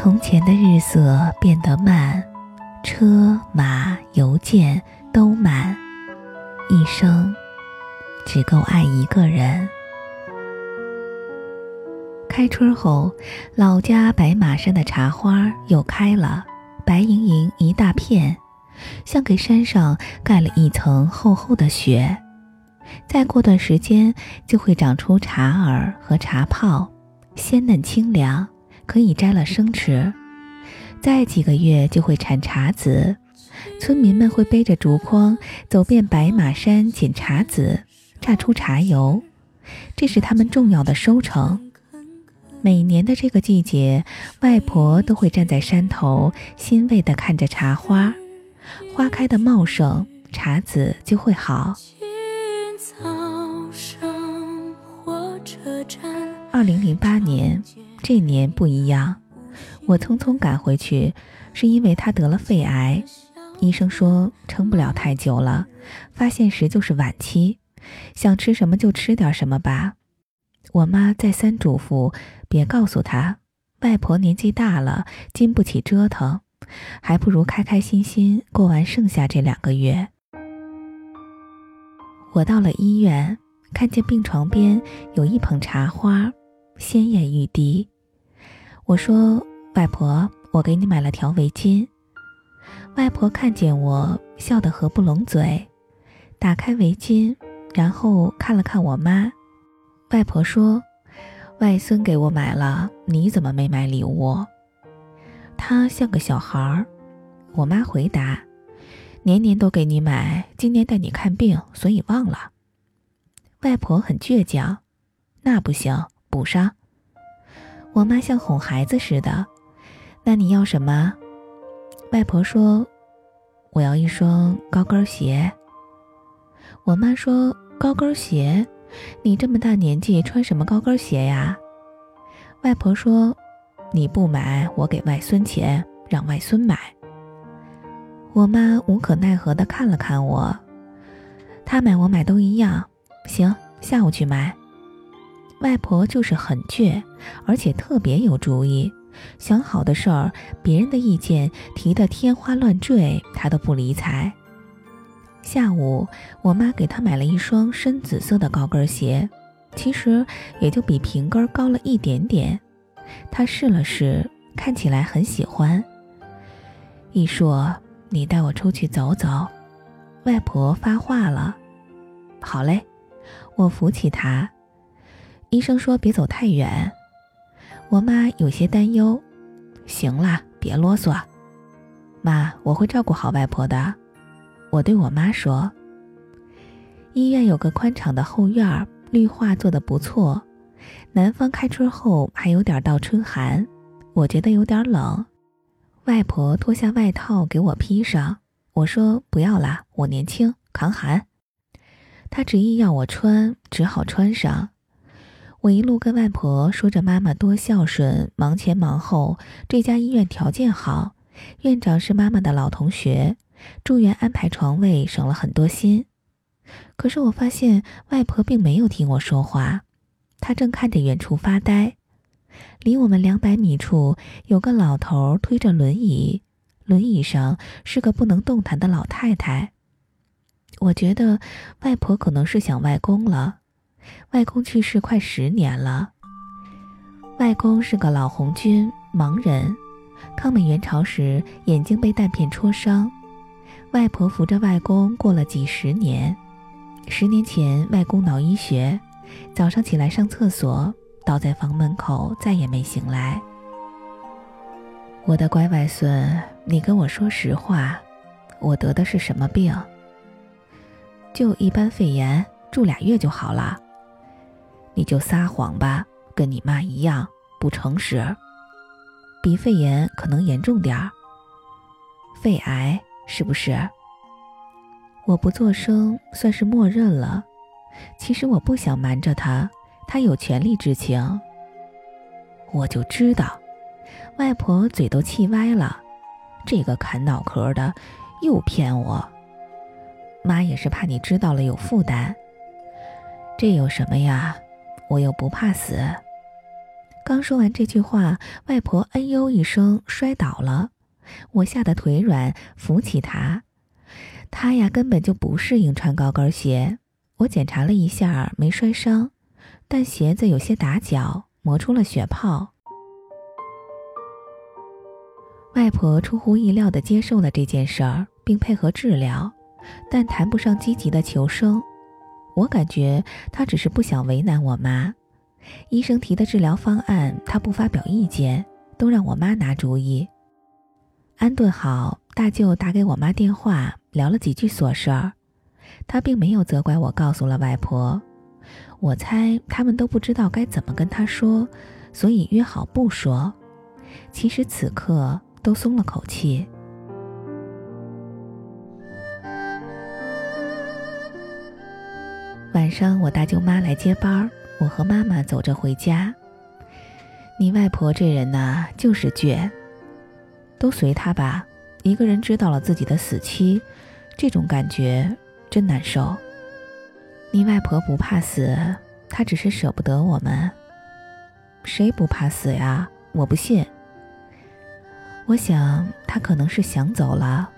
从前的日色变得慢，车马邮件都慢，一生只够爱一个人。开春后，老家白马山的茶花又开了，白莹莹一大片，像给山上盖了一层厚厚的雪。再过段时间，就会长出茶耳和茶泡，鲜嫩清凉。可以摘了生吃，再几个月就会产茶籽，村民们会背着竹筐走遍白马山捡茶籽，榨出茶油，这是他们重要的收成。每年的这个季节，外婆都会站在山头，欣慰地看着茶花，花开的茂盛，茶籽就会好。二零零八年。这年不一样，我匆匆赶回去，是因为他得了肺癌，医生说撑不了太久了，发现时就是晚期，想吃什么就吃点什么吧。我妈再三嘱咐，别告诉他，外婆年纪大了，经不起折腾，还不如开开心心过完剩下这两个月。我到了医院，看见病床边有一捧茶花。鲜艳欲滴，我说：“外婆，我给你买了条围巾。”外婆看见我，笑得合不拢嘴，打开围巾，然后看了看我妈。外婆说：“外孙给我买了，你怎么没买礼物？”他像个小孩儿。我妈回答：“年年都给你买，今年带你看病，所以忘了。”外婆很倔强，那不行。补上。我妈像哄孩子似的。那你要什么？外婆说：“我要一双高跟鞋。”我妈说：“高跟鞋？你这么大年纪穿什么高跟鞋呀？”外婆说：“你不买，我给外孙钱，让外孙买。”我妈无可奈何地看了看我，他买我买都一样。行，下午去买。外婆就是很倔，而且特别有主意。想好的事儿，别人的意见提得天花乱坠，她都不理睬。下午，我妈给她买了一双深紫色的高跟鞋，其实也就比平跟高了一点点。她试了试，看起来很喜欢。一说：“你带我出去走走。”外婆发话了：“好嘞。”我扶起她。医生说别走太远，我妈有些担忧。行了，别啰嗦，妈，我会照顾好外婆的。我对我妈说。医院有个宽敞的后院，绿化做得不错。南方开春后还有点倒春寒，我觉得有点冷。外婆脱下外套给我披上，我说不要啦，我年轻，抗寒。她执意要我穿，只好穿上。我一路跟外婆说着妈妈多孝顺，忙前忙后。这家医院条件好，院长是妈妈的老同学，住院安排床位省了很多心。可是我发现外婆并没有听我说话，她正看着远处发呆。离我们两百米处有个老头推着轮椅，轮椅上是个不能动弹的老太太。我觉得外婆可能是想外公了。外公去世快十年了。外公是个老红军，盲人。抗美援朝时，眼睛被弹片戳伤。外婆扶着外公过了几十年。十年前，外公脑溢血，早上起来上厕所，倒在房门口，再也没醒来。我的乖外孙，你跟我说实话，我得的是什么病？就一般肺炎，住俩月就好了。你就撒谎吧，跟你妈一样不诚实。比肺炎可能严重点儿，肺癌是不是？我不作声，算是默认了。其实我不想瞒着他，他有权利知情。我就知道，外婆嘴都气歪了，这个砍脑壳的又骗我。妈也是怕你知道了有负担。这有什么呀？我又不怕死，刚说完这句话，外婆“哎呦”一声摔倒了，我吓得腿软，扶起她。她呀，根本就不适应穿高跟鞋。我检查了一下，没摔伤，但鞋子有些打脚，磨出了血泡。外婆出乎意料地接受了这件事儿，并配合治疗，但谈不上积极的求生。我感觉他只是不想为难我妈。医生提的治疗方案，他不发表意见，都让我妈拿主意。安顿好，大舅打给我妈电话，聊了几句琐事儿。他并没有责怪我告诉了外婆，我猜他们都不知道该怎么跟他说，所以约好不说。其实此刻。都松了口气。晚上，我大舅妈来接班，我和妈妈走着回家。你外婆这人呐，就是倔。都随她吧，一个人知道了自己的死期，这种感觉真难受。你外婆不怕死，她只是舍不得我们。谁不怕死呀？我不信。我想他可能是想走了，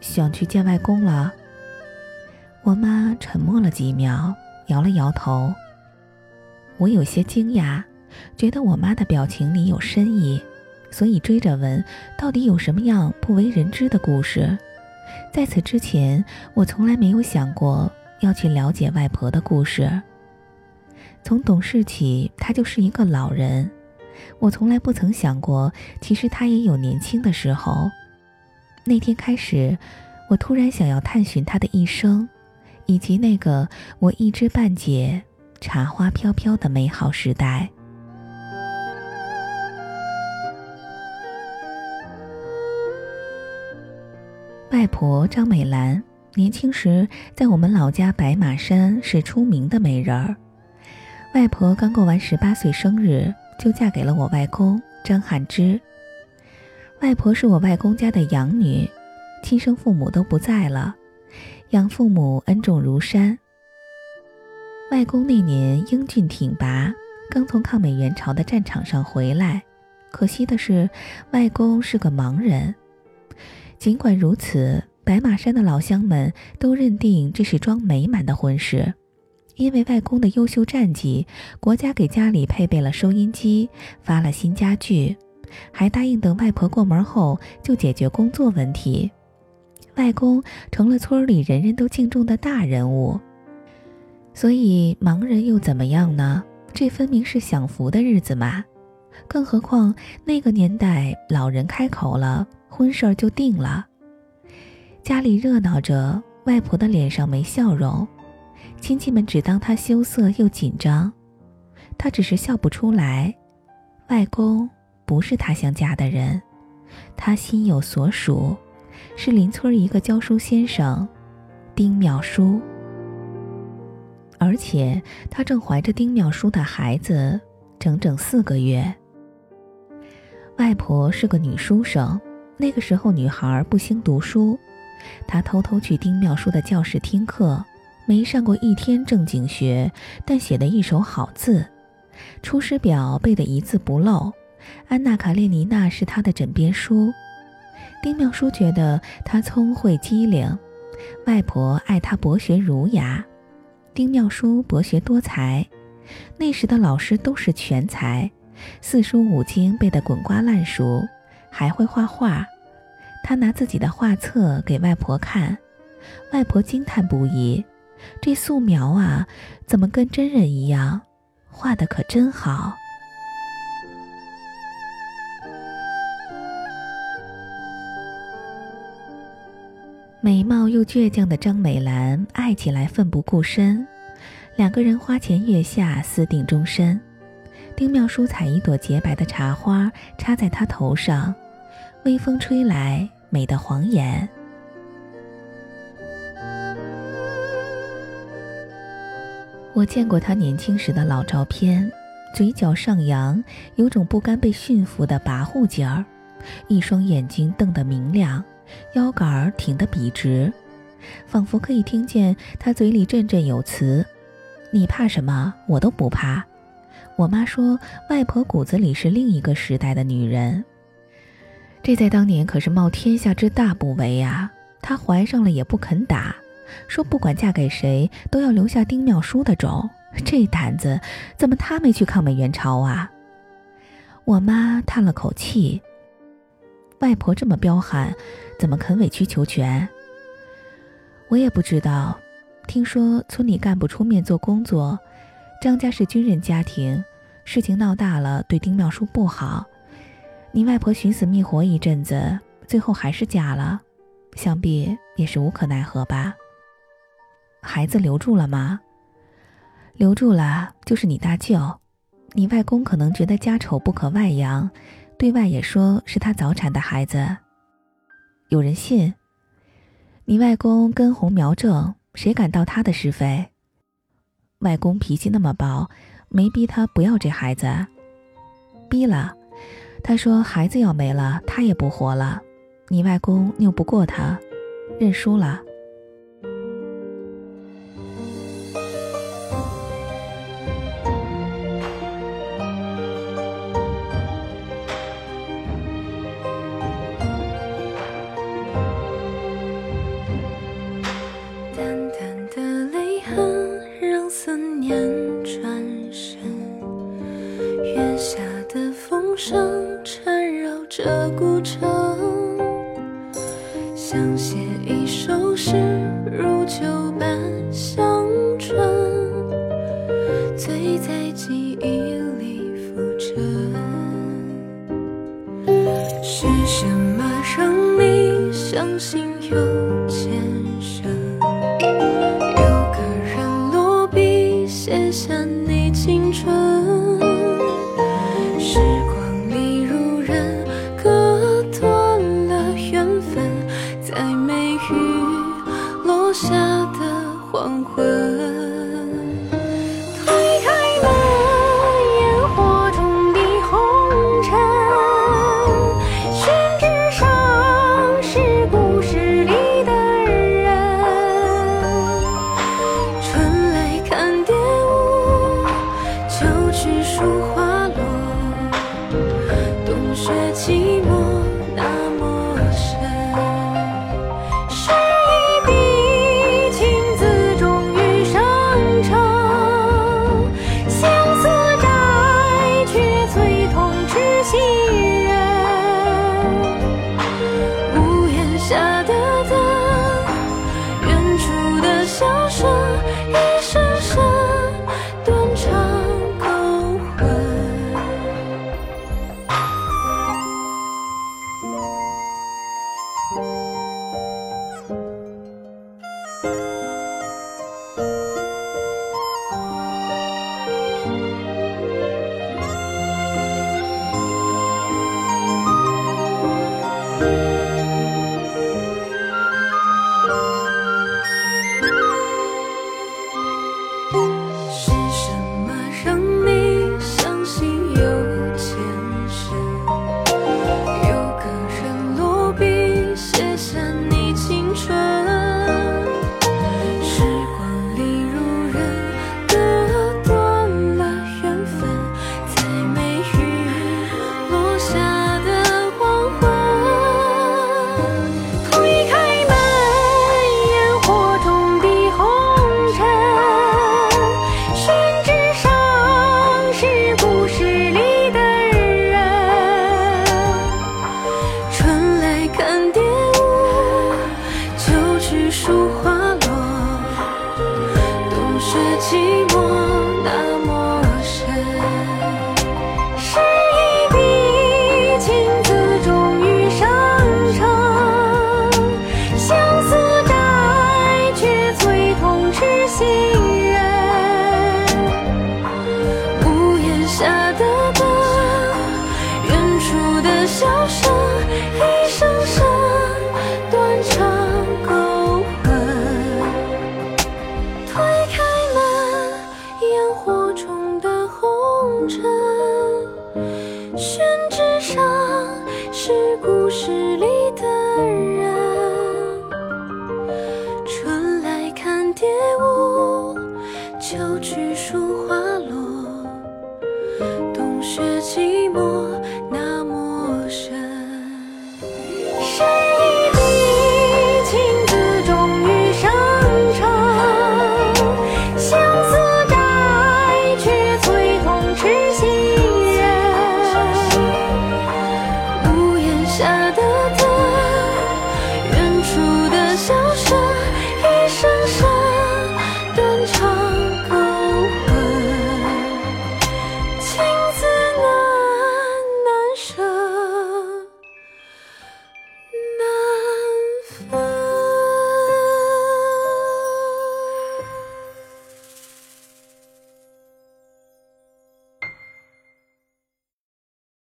想去见外公了。我妈沉默了几秒，摇了摇头。我有些惊讶，觉得我妈的表情里有深意，所以追着问：到底有什么样不为人知的故事？在此之前，我从来没有想过要去了解外婆的故事。从懂事起，她就是一个老人。我从来不曾想过，其实她也有年轻的时候。那天开始，我突然想要探寻她的一生，以及那个我一知半解、茶花飘飘的美好时代。外婆张美兰年轻时在我们老家白马山是出名的美人儿。外婆刚过完十八岁生日。就嫁给了我外公张汉之。外婆是我外公家的养女，亲生父母都不在了，养父母恩重如山。外公那年英俊挺拔，刚从抗美援朝的战场上回来，可惜的是，外公是个盲人。尽管如此，白马山的老乡们都认定这是桩美满的婚事。因为外公的优秀战绩，国家给家里配备了收音机，发了新家具，还答应等外婆过门后就解决工作问题。外公成了村里人人都敬重的大人物。所以盲人又怎么样呢？这分明是享福的日子嘛！更何况那个年代，老人开口了，婚事儿就定了。家里热闹着，外婆的脸上没笑容。亲戚们只当他羞涩又紧张，他只是笑不出来。外公不是他想嫁的人，他心有所属，是邻村一个教书先生，丁妙书。而且他正怀着丁妙书的孩子，整整四个月。外婆是个女书生，那个时候女孩不兴读书，她偷偷去丁妙书的教室听课。没上过一天正经学，但写的一手好字，《出师表》背得一字不漏，《安娜·卡列尼娜》是他的枕边书。丁妙书觉得他聪慧机灵，外婆爱他博学儒雅。丁妙书博学多才，那时的老师都是全才，四书五经背得滚瓜烂熟，还会画画。他拿自己的画册给外婆看，外婆惊叹不已。这素描啊，怎么跟真人一样？画的可真好。美貌又倔强的张美兰爱起来奋不顾身，两个人花前月下，私定终身。丁妙书采一朵洁白的茶花插在她头上，微风吹来，美得晃眼。我见过他年轻时的老照片，嘴角上扬，有种不甘被驯服的跋扈劲儿，一双眼睛瞪得明亮，腰杆儿挺得笔直，仿佛可以听见他嘴里振振有词：“你怕什么？我都不怕。我妈说，外婆骨子里是另一个时代的女人。这在当年可是冒天下之大不韪呀！她怀上了也不肯打，说不管嫁给谁都要留下丁妙书的种。这胆子，怎么她没去抗美援朝啊？我妈叹了口气。外婆这么彪悍，怎么肯委曲求全？我也不知道。听说村里干部出面做工作。张家是军人家庭，事情闹大了，对丁妙书不好。你外婆寻死觅活一阵子，最后还是嫁了，想必也是无可奈何吧。孩子留住了吗？留住了，就是你大舅。你外公可能觉得家丑不可外扬，对外也说是他早产的孩子。有人信？你外公根红苗正，谁敢道他的是非？外公脾气那么暴，没逼他不要这孩子，逼了。他说孩子要没了，他也不活了。你外公拗不过他，认输了。相信有前生？是故事里的人。